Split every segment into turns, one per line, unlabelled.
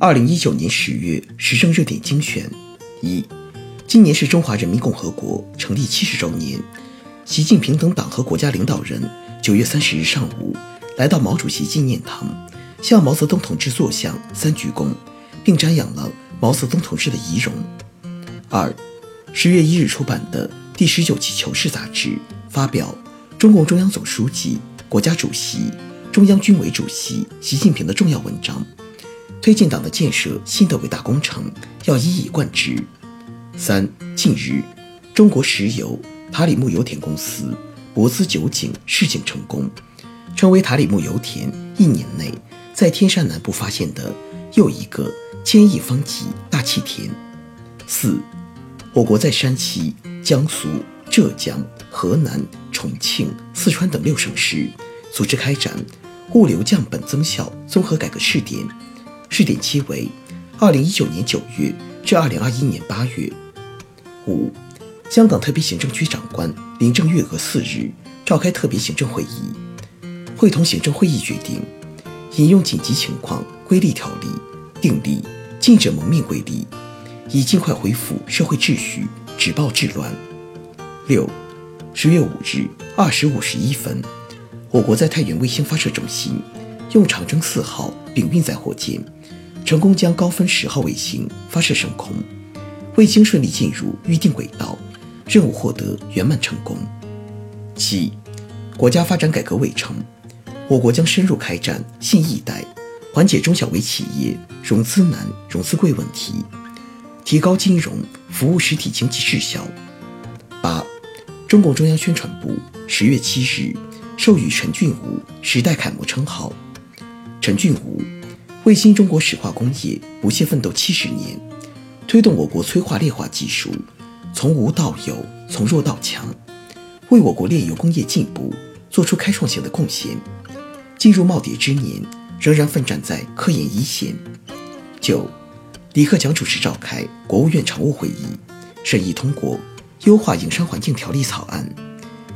二零一九年十月时政热点精选：一，今年是中华人民共和国成立七十周年。习近平等党和国家领导人九月三十日上午来到毛主席纪念堂，向毛泽东同志塑像三鞠躬，并瞻仰了毛泽东同志的遗容。二，十月一日出版的第十九期《求是》杂志发表中共中央总书记、国家主席、中央军委主席习近平的重要文章。推进党的建设新的伟大工程要一以贯之。三，近日，中国石油塔里木油田公司博资九井试井成功，成为塔里木油田一年内在天山南部发现的又一个千亿方级大气田。四，我国在山西、江苏、浙江、河南、重庆、四川等六省市组织开展物流降本增效综合改革试点。试点期为二零一九年九月至二零二一年八月。五，香港特别行政区长官林郑月娥四日召开特别行政会议，会同行政会议决定，引用紧急情况规例条例，订立禁止蒙面规例，以尽快恢复社会秩序，止暴制乱。六，十月五日二十五十一分，我国在太原卫星发射中心用长征四号丙运载火箭。成功将高分十号卫星发射升空，卫星顺利进入预定轨道，任务获得圆满成功。七，国家发展改革委称，我国将深入开展新一代，缓解中小微企业融资难、融资贵问题，提高金融服务实体经济质效。八，中共中央宣传部十月七日授予陈俊武“时代楷模”称号。陈俊武。为新中国石化工业不懈奋斗七十年，推动我国催化裂化技术从无到有、从弱到强，为我国炼油工业进步做出开创性的贡献。进入耄耋之年，仍然奋战在科研一线。九，李克强主持召开国务院常务会议，审议通过《优化营商环境条例》草案，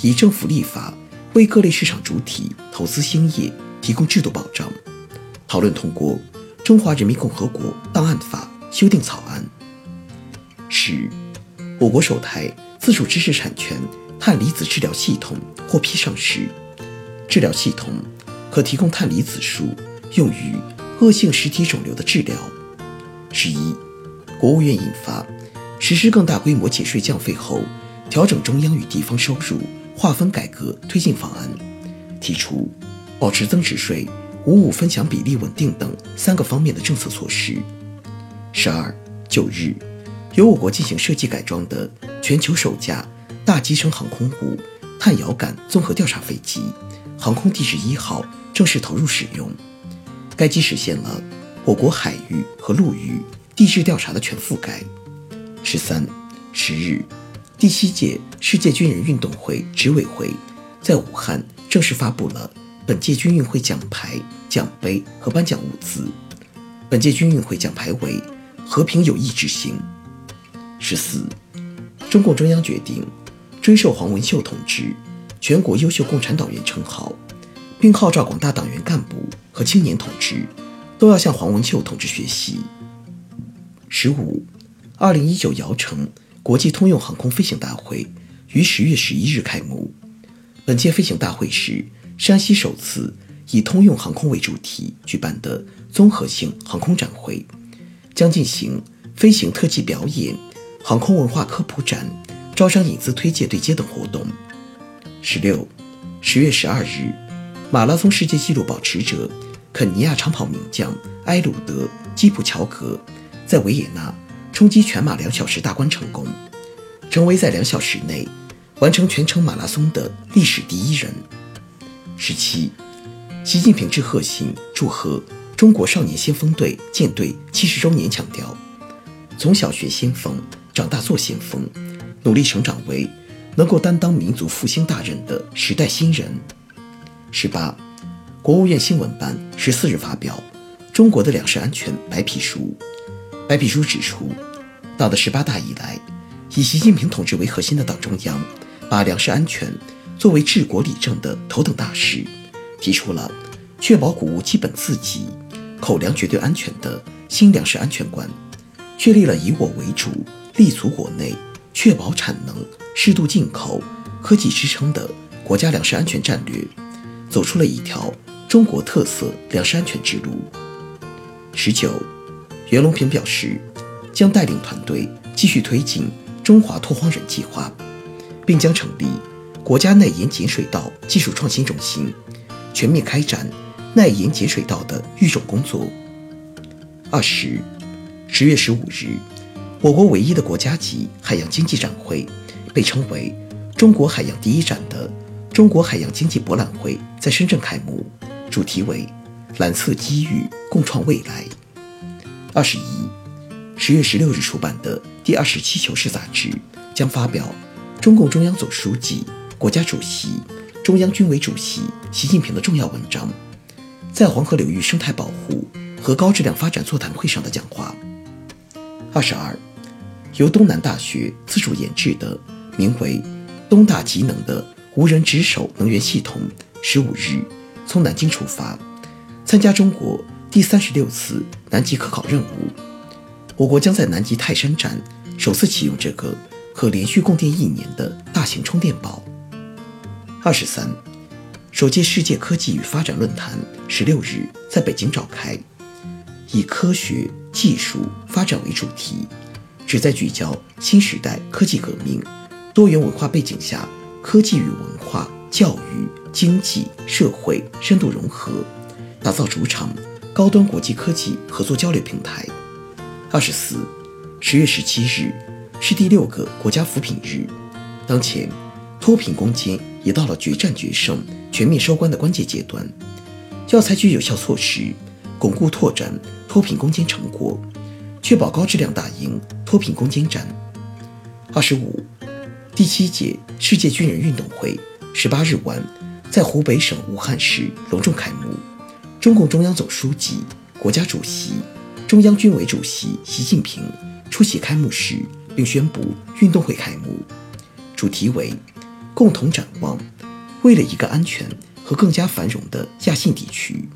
以政府立法为各类市场主体投资兴业提供制度保障。讨论通过《中华人民共和国档案法》修订草案。十，我国首台自主知识产权碳离子治疗系统获批上市。治疗系统可提供碳离子束，用于恶性实体肿瘤的治疗。十一，国务院印发《实施更大规模减税降费后调整中央与地方收入划分改革推进方案》，提出保持增值税。五五分享比例稳定等三个方面的政策措施。十二九日，由我国进行设计改装的全球首架大集成航空母碳遥感综合调查飞机“航空地质一号”正式投入使用。该机实现了我国海域和陆域地质调查的全覆盖。十三十日，第七届世界军人运动会执委会在武汉正式发布了。本届军运会奖牌、奖杯和颁奖物资。本届军运会奖牌为“和平友谊之星”。十四，中共中央决定追授黄文秀同志全国优秀共产党员称号，并号召广大党员干部和青年同志都要向黄文秀同志学习。十五，二零一九姚城国际通用航空飞行大会于十月十一日开幕。本届飞行大会是。山西首次以通用航空为主题举办的综合性航空展会，将进行飞行特技表演、航空文化科普展、招商引资推介对接等活动。十六，十月十二日，马拉松世界纪录保持者肯尼亚长跑名将埃鲁德基普乔格在维也纳冲击全马两小时大关成功，成为在两小时内完成全程马拉松的历史第一人。十七，习近平致贺信祝贺中国少年先锋队建队七十周年，强调，从小学先锋，长大做先锋，努力成长为能够担当民族复兴大任的时代新人。十八，国务院新闻办十四日发表《中国的粮食安全白皮书》。白皮书指出，党的十八大以来，以习近平同志为核心的党中央，把粮食安全作为治国理政的头等大事，提出了确保谷物基本自给、口粮绝对安全的新粮食安全观，确立了以我为主、立足国内、确保产能、适度进口、科技支撑的国家粮食安全战略，走出了一条中国特色粮食安全之路。十九。袁隆平表示，将带领团队继续推进中华拓荒人计划，并将成立国家耐盐碱水稻技术创新中心，全面开展耐盐碱水稻的育种工作。二十，十月十五日，我国唯一的国家级海洋经济展会，被称为“中国海洋第一展”的中国海洋经济博览会在深圳开幕，主题为“蓝色机遇，共创未来”。二十一，十月十六日出版的第二十七求是杂志将发表中共中央总书记、国家主席、中央军委主席习近平的重要文章，在黄河流域生态保护和高质量发展座谈会上的讲话。二十二，由东南大学自主研制的名为“东大极能”的无人值守能源系统，十五日从南京出发，参加中国。第三十六次南极科考任务，我国将在南极泰山站首次启用这个可连续供电一年的大型充电宝。二十三，首届世界科技与发展论坛十六日在北京召开，以科学技术发展为主题，旨在聚焦新时代科技革命、多元文化背景下科技与文化、教育、经济社会深度融合，打造主场。高端国际科技合作交流平台。二十四，十月十七日是第六个国家扶贫日。当前，脱贫攻坚也到了决战决胜、全面收官的关键阶段，要采取有效措施，巩固拓展脱贫攻坚成果，确保高质量打赢脱贫攻坚战。二十五，第七届世界军人运动会十八日晚在湖北省武汉市隆重开幕。中共中央总书记、国家主席、中央军委主席习近平出席开幕式，并宣布运动会开幕。主题为“共同展望，为了一个安全和更加繁荣的亚信地区”。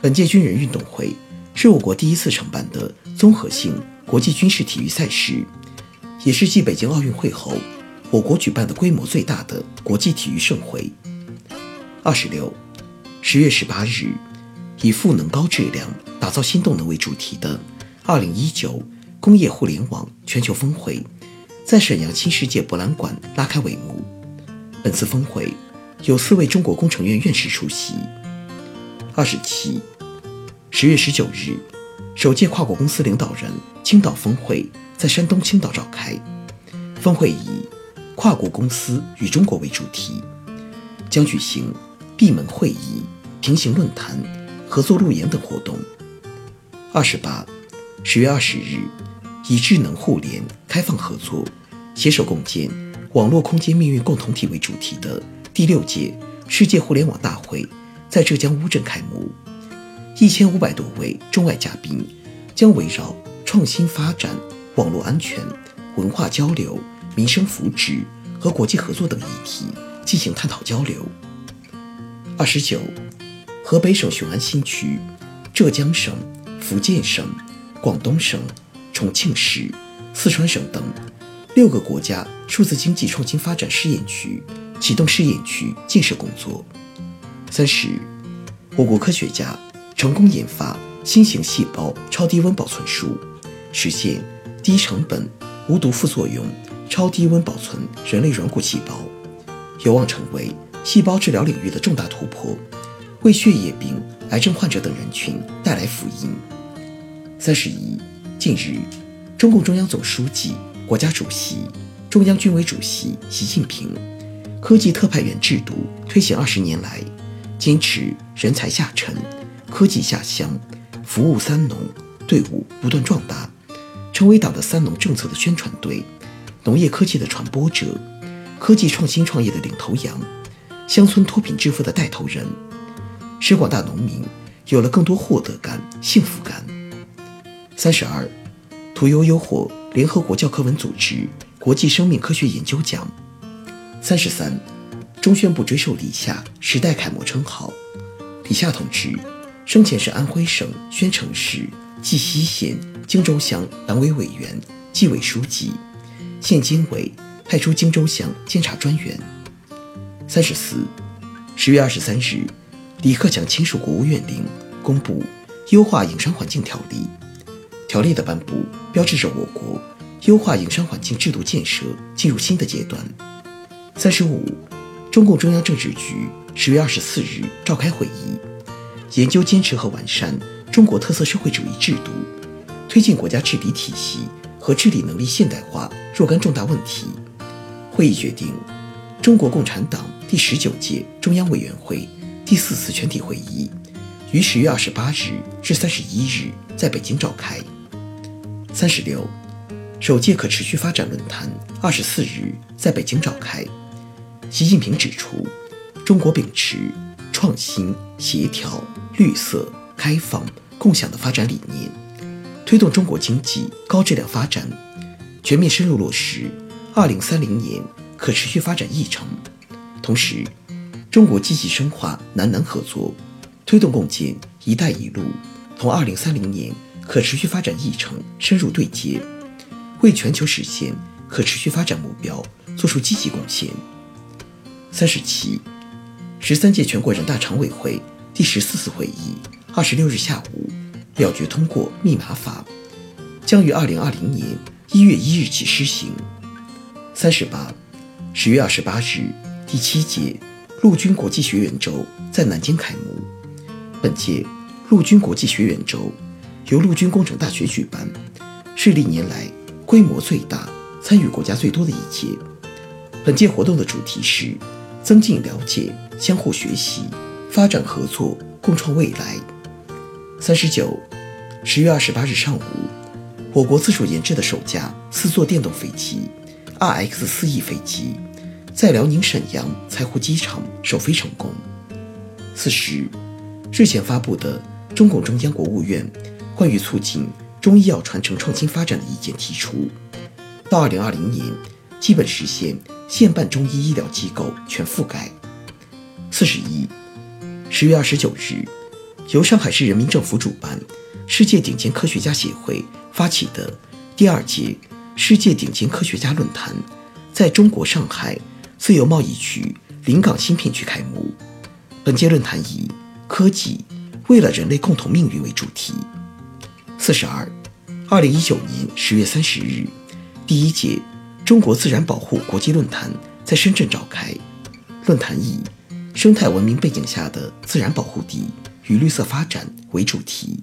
本届军人运动会是我国第一次承办的综合性国际军事体育赛事，也是继北京奥运会后，我国举办的规模最大的国际体育盛会。二十六，十月十八日。以赋能高质量打造新动能为主题的2019工业互联网全球峰会，在沈阳新世界博览馆拉开帷幕。本次峰会有四位中国工程院院士出席。二十七，十月十九日，首届跨国公司领导人青岛峰会在山东青岛召开。峰会以“跨国公司与中国”为主题，将举行闭门会议、平行论坛。合作路演等活动。二十八，十月二十日，以智能互联、开放合作、携手共建网络空间命运共同体为主题的第六届世界互联网大会在浙江乌镇开幕。一千五百多位中外嘉宾将围绕创新发展、网络安全、文化交流、民生福祉和国际合作等议题进行探讨交流。二十九。河北省雄安新区、浙江省、福建省、广东省、重庆市、四川省等六个国家数字经济创新发展试验区启动试验区建设工作。三十，我国科学家成功研发新型细胞超低温保存术，实现低成本、无毒副作用、超低温保存人类软骨细胞，有望成为细胞治疗领域的重大突破。为血液病、癌症患者等人群带来福音。三十一，近日，中共中央总书记、国家主席、中央军委主席习近平，科技特派员制度推行二十年来，坚持人才下沉、科技下乡、服务三农，队伍不断壮大，成为党的“三农”政策的宣传队，农业科技的传播者，科技创新创业的领头羊，乡村脱贫致富的带头人，使广大农民有了更多获得感、幸福感。三十二，屠呦呦获联合国教科文组织国际生命科学研究奖。三十三，中宣部追授李夏时代楷模称号。李夏同志生前是安徽省宣城市绩溪县荆州乡党委委员、纪委书记，现经委派出荆州乡监察专员。三十四，十月二十三日，李克强签署国务院令，公布《优化营商环境条例》。条例的颁布，标志着我国优化营商环境制度建设进入新的阶段。三十五，中共中央政治局十月二十四日召开会议，研究坚持和完善中国特色社会主义制度，推进国家治理体系和治理能力现代化若干重大问题。会议决定，中国共产党第十九届中央委员会第四次全体会议于十月二十八日至三十一日在北京召开。三十六，首届可持续发展论坛二十四日在北京召开。习近平指出，中国秉持创新、协调、绿色、开放、共享的发展理念，推动中国经济高质量发展，全面深入落实二零三零年可持续发展议程。同时，中国积极深化南南合作，推动共建“一带一路”，同二零三零年。可持续发展议程深入对接，为全球实现可持续发展目标作出积极贡献。三十七，十三届全国人大常委会第十四次会议二十六日下午表决通过《密码法》，将于二零二零年一月一日起施行。三十八，十月二十八日，第七届陆军国际学员周在南京开幕。本届陆军国际学员周。由陆军工程大学举办，是历年来规模最大、参与国家最多的一届。本届活动的主题是增进了解、相互学习、发展合作、共创未来。三十九，十月二十八日上午，我国自主研制的首架四座电动飞机 RX 四 E 飞机在辽宁沈阳柴湖机场首飞成功。四十，日前发布的中共中央、国务院。关于促进中医药传承创新发展的意见提出，到二零二零年，基本实现县办中医医疗机构全覆盖。四十一，十月二十九日，由上海市人民政府主办、世界顶尖科学家协会发起的第二届世界顶尖科学家论坛，在中国上海自由贸易区临港新片区开幕。本届论坛以“科技为了人类共同命运”为主题。四十二，二零一九年十月三十日，第一届中国自然保护国际论坛在深圳召开。论坛以“生态文明背景下的自然保护地与绿色发展”为主题。